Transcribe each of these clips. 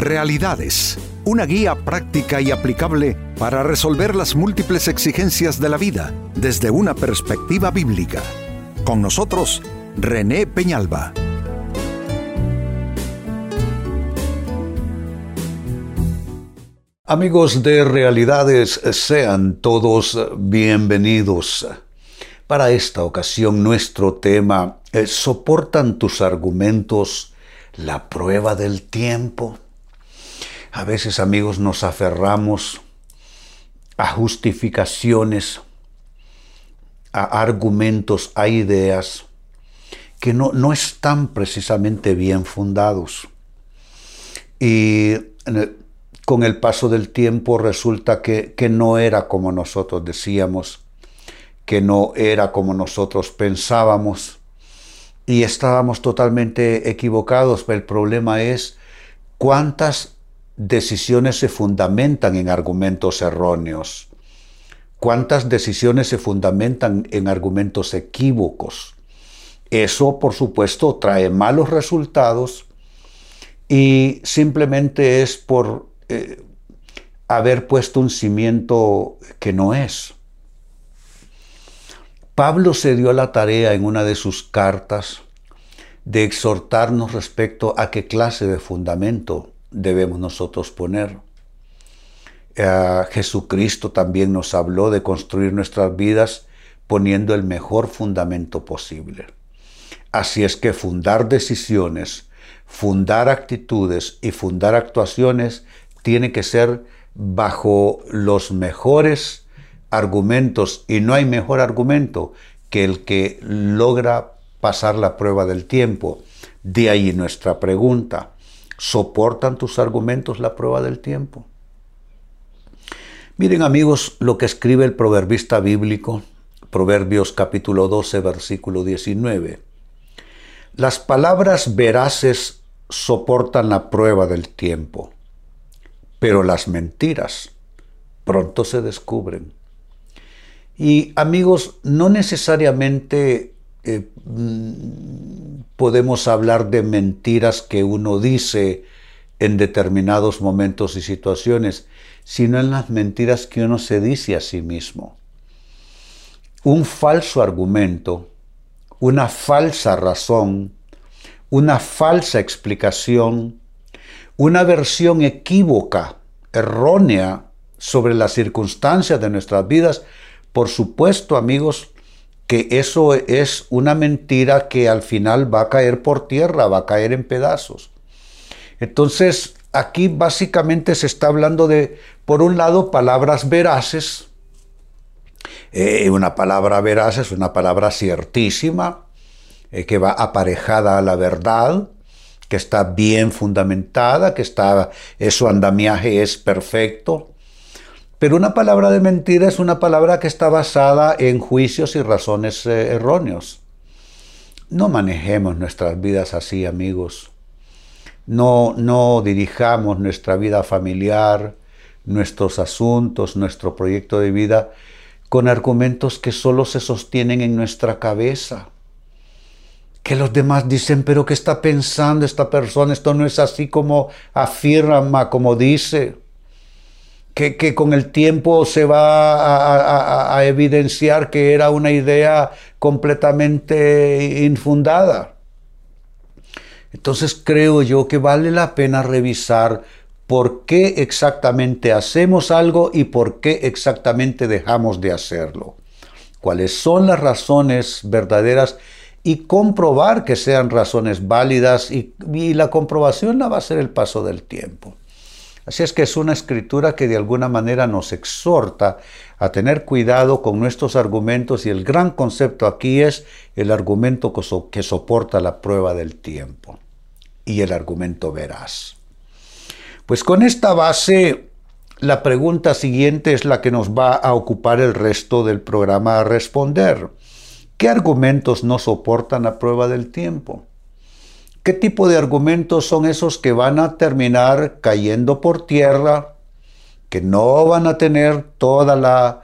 Realidades, una guía práctica y aplicable para resolver las múltiples exigencias de la vida desde una perspectiva bíblica. Con nosotros, René Peñalba. Amigos de Realidades, sean todos bienvenidos. Para esta ocasión nuestro tema es ¿Soportan tus argumentos la prueba del tiempo? A veces amigos nos aferramos a justificaciones, a argumentos, a ideas que no, no están precisamente bien fundados. Y con el paso del tiempo resulta que, que no era como nosotros decíamos, que no era como nosotros pensábamos y estábamos totalmente equivocados. El problema es cuántas decisiones se fundamentan en argumentos erróneos, cuántas decisiones se fundamentan en argumentos equívocos. Eso, por supuesto, trae malos resultados y simplemente es por eh, haber puesto un cimiento que no es. Pablo se dio la tarea en una de sus cartas de exhortarnos respecto a qué clase de fundamento debemos nosotros poner. Eh, Jesucristo también nos habló de construir nuestras vidas poniendo el mejor fundamento posible. Así es que fundar decisiones, fundar actitudes y fundar actuaciones tiene que ser bajo los mejores argumentos y no hay mejor argumento que el que logra pasar la prueba del tiempo. De ahí nuestra pregunta, ¿soportan tus argumentos la prueba del tiempo? Miren amigos lo que escribe el proverbista bíblico, Proverbios capítulo 12, versículo 19. Las palabras veraces soportan la prueba del tiempo pero las mentiras pronto se descubren. Y amigos, no necesariamente eh, mm, podemos hablar de mentiras que uno dice en determinados momentos y situaciones, sino en las mentiras que uno se dice a sí mismo. Un falso argumento, una falsa razón, una falsa explicación, una versión equívoca, errónea sobre las circunstancias de nuestras vidas, por supuesto, amigos, que eso es una mentira que al final va a caer por tierra, va a caer en pedazos. Entonces, aquí básicamente se está hablando de, por un lado, palabras veraces. Eh, una palabra veraz es una palabra ciertísima, eh, que va aparejada a la verdad que está bien fundamentada, que está, su andamiaje es perfecto. Pero una palabra de mentira es una palabra que está basada en juicios y razones eh, erróneos. No manejemos nuestras vidas así, amigos. No, no dirijamos nuestra vida familiar, nuestros asuntos, nuestro proyecto de vida con argumentos que solo se sostienen en nuestra cabeza que los demás dicen, pero ¿qué está pensando esta persona? Esto no es así como afirma, como dice. Que, con el tiempo se va a, evidenciar que era una idea completamente infundada. Entonces creo yo que vale la pena revisar por qué exactamente hacemos algo y por qué exactamente dejamos de hacerlo. ¿Cuáles son las razones verdaderas? y comprobar que sean razones válidas y, la comprobación la va a ser el paso del tiempo. Así es que es una escritura que de alguna manera nos exhorta a tener cuidado con nuestros argumentos y el gran concepto aquí es el argumento que soporta la prueba del tiempo y el argumento veraz. Pues con esta base, la pregunta siguiente es la que nos va a ocupar el resto del programa a responder. ¿Qué argumentos no soportan la prueba del tiempo? ¿Qué tipo de argumentos son esos que van a terminar cayendo por tierra, que no van a tener toda la,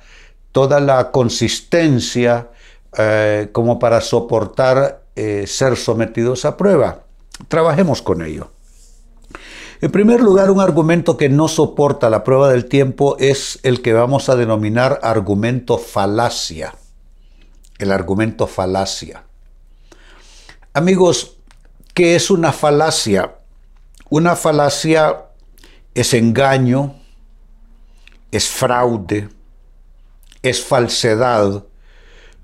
toda la consistencia eh, como para soportar eh, ser sometidos a prueba? Trabajemos con ello. En primer lugar, un argumento que no soporta la prueba del tiempo es el que vamos a denominar argumento falacia. El argumento falacia. Amigos, ¿qué es una falacia? Una falacia es engaño, es fraude, es falsedad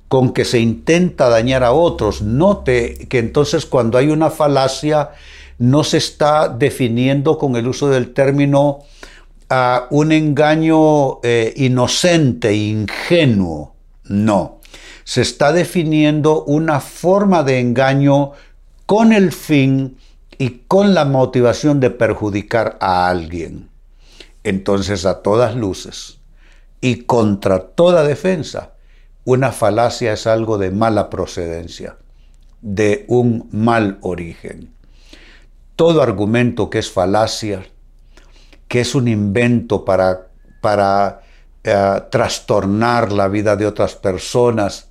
con que se intenta dañar a otros. Note que entonces cuando hay una falacia no se está definiendo con el uso del término a un engaño eh, inocente, ingenuo. No, se está definiendo una forma de engaño con el fin y con la motivación de perjudicar a alguien. Entonces, a todas luces y contra toda defensa, una falacia es algo de mala procedencia, de un mal origen. Todo argumento que es falacia, que es un invento para, para eh, trastornar la vida de otras personas,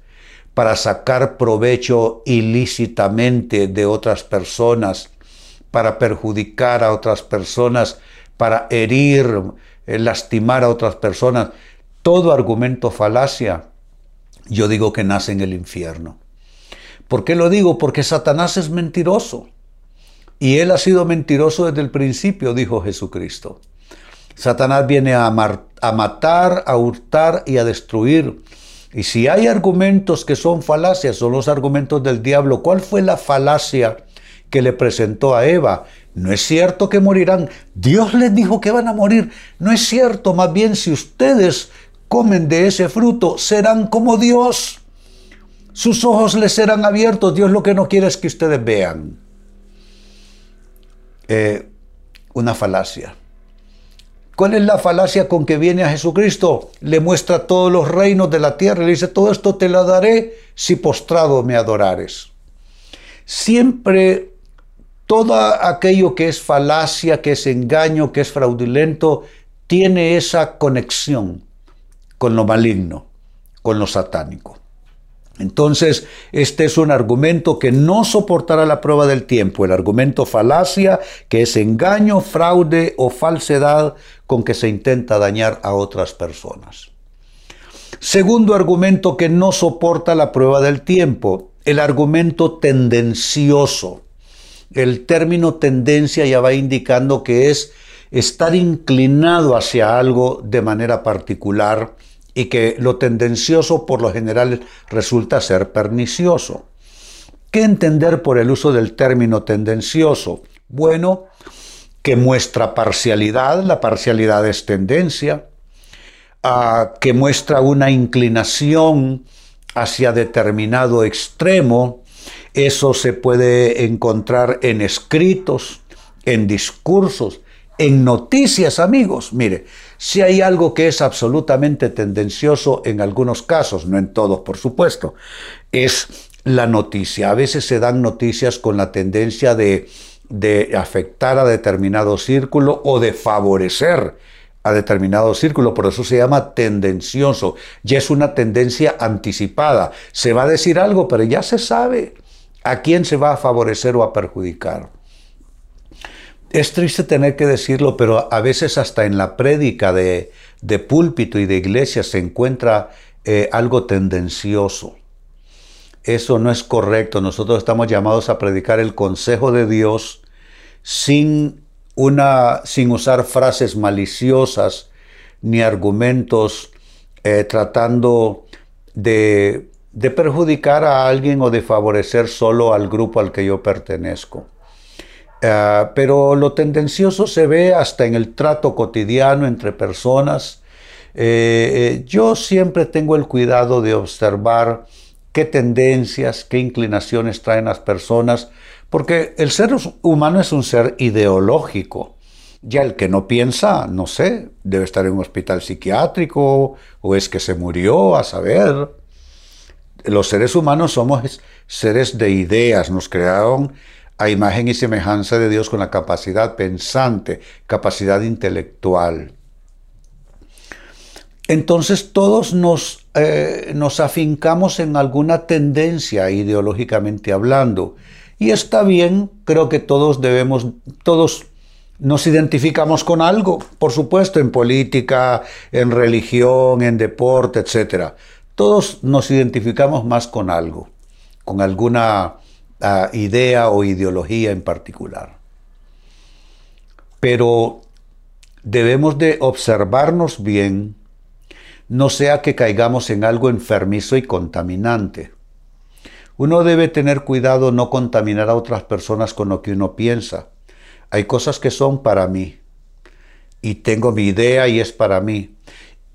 para sacar provecho ilícitamente de otras personas, para perjudicar a otras personas, para herir, eh, lastimar a otras personas. Todo argumento falacia, yo digo que nace en el infierno. ¿Por qué lo digo? Porque Satanás es mentiroso. Y él ha sido mentiroso desde el principio, dijo Jesucristo. Satanás viene a, a matar, a hurtar y a destruir. Y si hay argumentos que son falacias, son los argumentos del diablo. ¿Cuál fue la falacia que le presentó a Eva? No es cierto que morirán. Dios les dijo que van a morir. No es cierto. Más bien, si ustedes comen de ese fruto, serán como Dios. Sus ojos les serán abiertos. Dios lo que no quiere es que ustedes vean. Eh, una falacia. ¿Cuál es la falacia con que viene a Jesucristo? Le muestra todos los reinos de la tierra y le dice, todo esto te lo daré si postrado me adorares. Siempre todo aquello que es falacia, que es engaño, que es fraudulento, tiene esa conexión con lo maligno, con lo satánico. Entonces, este es un argumento que no soportará la prueba del tiempo, el argumento falacia, que es engaño, fraude o falsedad con que se intenta dañar a otras personas. Segundo argumento que no soporta la prueba del tiempo, el argumento tendencioso. El término tendencia ya va indicando que es estar inclinado hacia algo de manera particular, y que lo tendencioso por lo general resulta ser pernicioso. ¿Qué entender por el uso del término tendencioso? Bueno, que muestra parcialidad, la parcialidad es tendencia, ah, que muestra una inclinación hacia determinado extremo, eso se puede encontrar en escritos, en discursos, en noticias, amigos. Mire, si hay algo que es absolutamente tendencioso en algunos casos, no en todos, por supuesto, es la noticia. A veces se dan noticias con la tendencia de, afectar a determinado círculo o de favorecer a determinado círculo, por eso se llama tendencioso. Ya es una tendencia anticipada. Se va a decir algo, pero ya se sabe a quién se va a favorecer o a perjudicar. Es triste tener que decirlo, pero a veces hasta en la prédica de, púlpito y de iglesia se encuentra eh, algo tendencioso. Eso no es correcto. Nosotros estamos llamados a predicar el consejo de Dios sin, una, sin usar frases maliciosas ni argumentos eh, tratando de, de perjudicar a alguien o de favorecer solo al grupo al que yo pertenezco. Ah, pero lo tendencioso se ve hasta en el trato cotidiano entre personas. Eh, eh, yo siempre tengo el cuidado de observar qué tendencias, qué inclinaciones traen las personas, porque el ser humano es un ser ideológico. Ya el que no piensa, no sé, debe estar en un hospital psiquiátrico o es que se murió, a saber. Los seres humanos somos seres de ideas, nos crearon a imagen y semejanza de Dios con la capacidad pensante, capacidad intelectual. Entonces todos nos, eh, nos afincamos en alguna tendencia ideológicamente hablando. Y está bien, creo que todos debemos, todos nos identificamos con algo, por supuesto, en política, en religión, en deporte, etc. Todos nos identificamos más con algo, con alguna ah, idea o ideología en particular. Pero debemos de observarnos bien, no sea que caigamos en algo enfermizo y contaminante. Uno debe tener cuidado no contaminar a otras personas con lo que uno piensa hay cosas que son para mí y tengo mi idea y es para mí.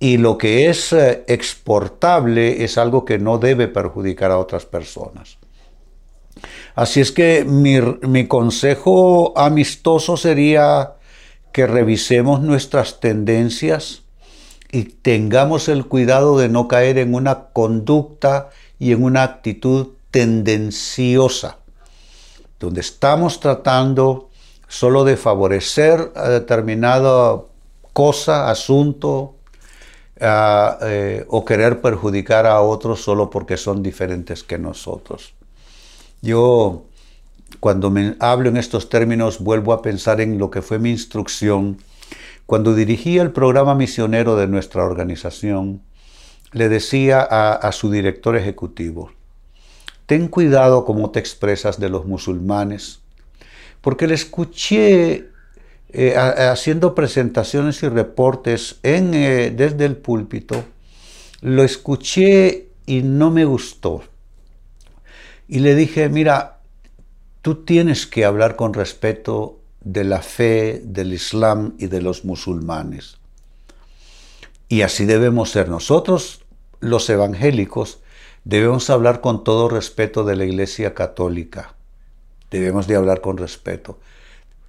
Y lo que es eh, exportable es algo que no debe perjudicar a otras personas. Así es que mi, consejo amistoso sería que revisemos nuestras tendencias y tengamos el cuidado de no caer en una conducta y en una actitud tendenciosa, donde estamos tratando solo de favorecer a determinada cosa, asunto, eh, o querer perjudicar a otros solo porque son diferentes que nosotros. Yo, cuando me hablo en estos términos, vuelvo a pensar en lo que fue mi instrucción. Cuando dirigía el programa misionero de nuestra organización, le decía a su director ejecutivo, ten cuidado cómo te expresas de los musulmanes, porque le escuché eh, haciendo presentaciones y reportes eh, desde el púlpito, lo escuché y no me gustó. Y le dije, mira, tú tienes que hablar con respeto de la fe, del Islam y de los musulmanes. Y así debemos ser nosotros, los evangélicos, debemos hablar con todo respeto de la Iglesia Católica debemos de hablar con respeto.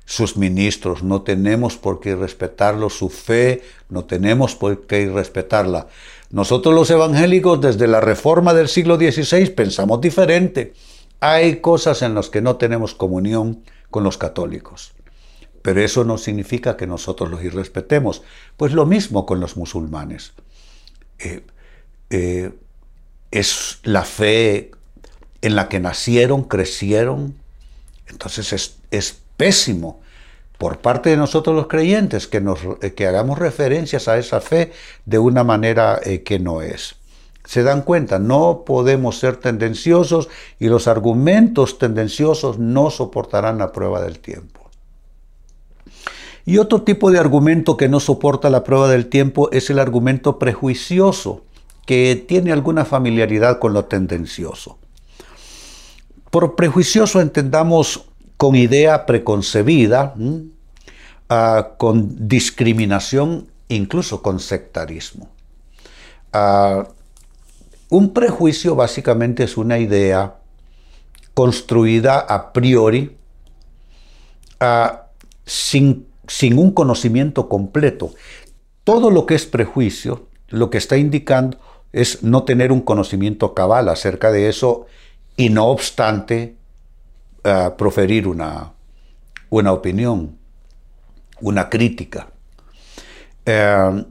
Sus ministros, no tenemos por qué respetarlos, su fe, no tenemos por qué respetarla. Nosotros los evangélicos desde la reforma del siglo XVI pensamos diferente. Hay cosas en las que no tenemos comunión con los católicos. Pero eso no significa que nosotros los irrespetemos. Pues lo mismo con los musulmanes. Eh, eh, es la fe en la que nacieron, crecieron, entonces es, pésimo por parte de nosotros los creyentes que, nos, eh, que hagamos referencias a esa fe de una manera eh, que no es. Se dan cuenta, no podemos ser tendenciosos y los argumentos tendenciosos no soportarán la prueba del tiempo. Y otro tipo de argumento que no soporta la prueba del tiempo es el argumento prejuicioso, que tiene alguna familiaridad con lo tendencioso. Por prejuicioso entendamos con idea preconcebida, ah, con discriminación, incluso con sectarismo. Ah, un prejuicio básicamente es una idea construida a priori ah, sin, sin un conocimiento completo. Todo lo que es prejuicio, lo que está indicando es no tener un conocimiento cabal acerca de eso y no obstante eh, proferir una, opinión, una crítica. Eh,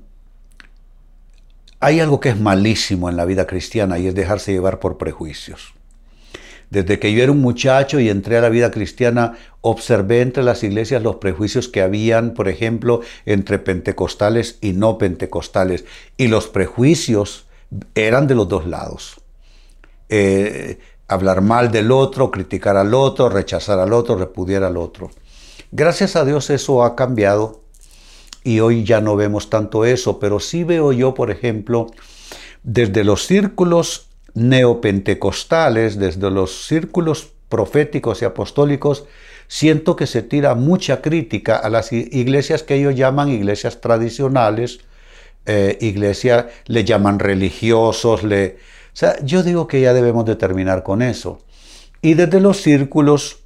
hay algo que es malísimo en la vida cristiana y es dejarse llevar por prejuicios. Desde que yo era un muchacho y entré a la vida cristiana, observé entre las iglesias los prejuicios que habían, por ejemplo, entre pentecostales y no pentecostales. Y los prejuicios eran de los dos lados. Eh, hablar mal del otro, criticar al otro, rechazar al otro, repudiar al otro. Gracias a Dios eso ha cambiado y hoy ya no vemos tanto eso, pero sí veo yo, por ejemplo, desde los círculos neopentecostales, desde los círculos proféticos y apostólicos, siento que se tira mucha crítica a las iglesias que ellos llaman iglesias tradicionales, eh, le llaman religiosos, le, sea, yo digo que ya debemos de terminar con eso. Y desde los círculos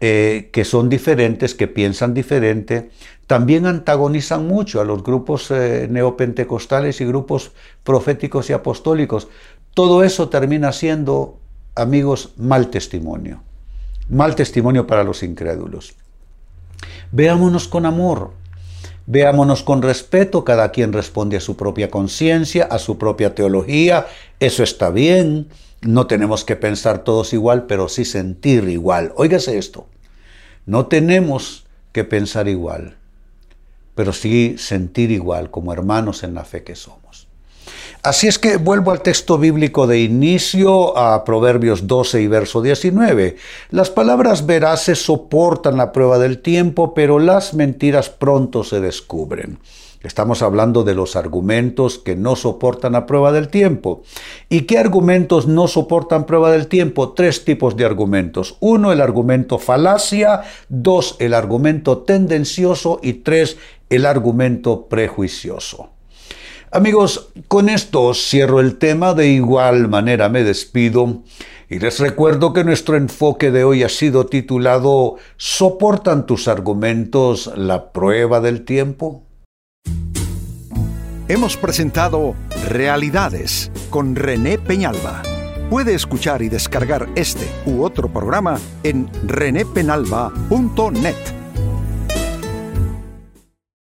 eh, que son diferentes, que piensan diferente, también antagonizan mucho a los grupos eh, neopentecostales y grupos proféticos y apostólicos. Todo eso termina siendo, amigos, mal testimonio. Mal testimonio para los incrédulos. Veámonos con amor, Veámonos con respeto, cada quien responde a su propia conciencia, a su propia teología, eso está bien, no tenemos que pensar todos igual, pero sí sentir igual. Óigase esto, no tenemos que pensar igual, pero sí sentir igual como hermanos en la fe que somos. Así es que vuelvo al texto bíblico de inicio a Proverbios 12 y verso 19. Las palabras veraces soportan la prueba del tiempo, pero las mentiras pronto se descubren. Estamos hablando de los argumentos que no soportan a prueba del tiempo. ¿Y qué argumentos no soportan prueba del tiempo? Tres tipos de argumentos. Uno, el argumento falacia. Dos, el argumento tendencioso. Y tres, el argumento prejuicioso. Amigos, con esto cierro el tema, de igual manera me despido y les recuerdo que nuestro enfoque de hoy ha sido titulado ¿Soportan tus argumentos la prueba del tiempo? Hemos presentado Realidades con René Peñalba. Puede escuchar y descargar este u otro programa en renépenalba.net.